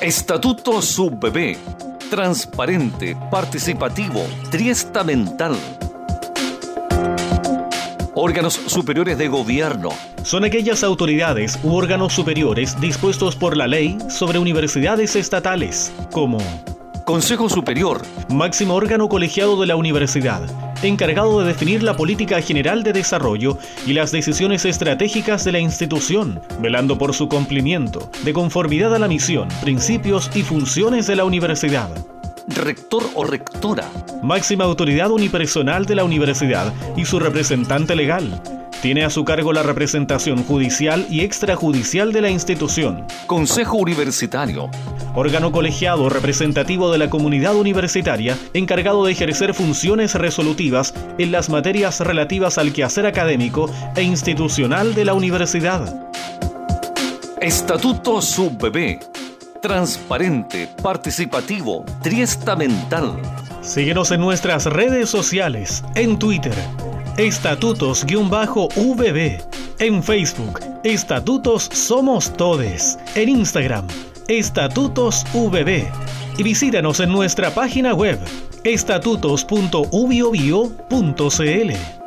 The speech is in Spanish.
Estatuto Subbebé. Transparente, participativo, triestamental. Órganos superiores de gobierno. Son aquellas autoridades u órganos superiores dispuestos por la ley sobre universidades estatales, como Consejo Superior. Máximo órgano colegiado de la universidad, encargado de definir la política general de desarrollo y las decisiones estratégicas de la institución, velando por su cumplimiento, de conformidad a la misión, principios y funciones de la universidad. Rector o rectora. Máxima autoridad unipersonal de la universidad y su representante legal. Tiene a su cargo la representación judicial y extrajudicial de la institución. Consejo Universitario. Órgano colegiado representativo de la comunidad universitaria encargado de ejercer funciones resolutivas en las materias relativas al quehacer académico e institucional de la universidad. Estatuto Subbebé. Transparente, participativo, triestamental. Síguenos en nuestras redes sociales, en Twitter, estatutos-vb, en Facebook, Estatutos Somos Todes, en Instagram, Estatutos VB y visítanos en nuestra página web estatutos.ubiobio.cl.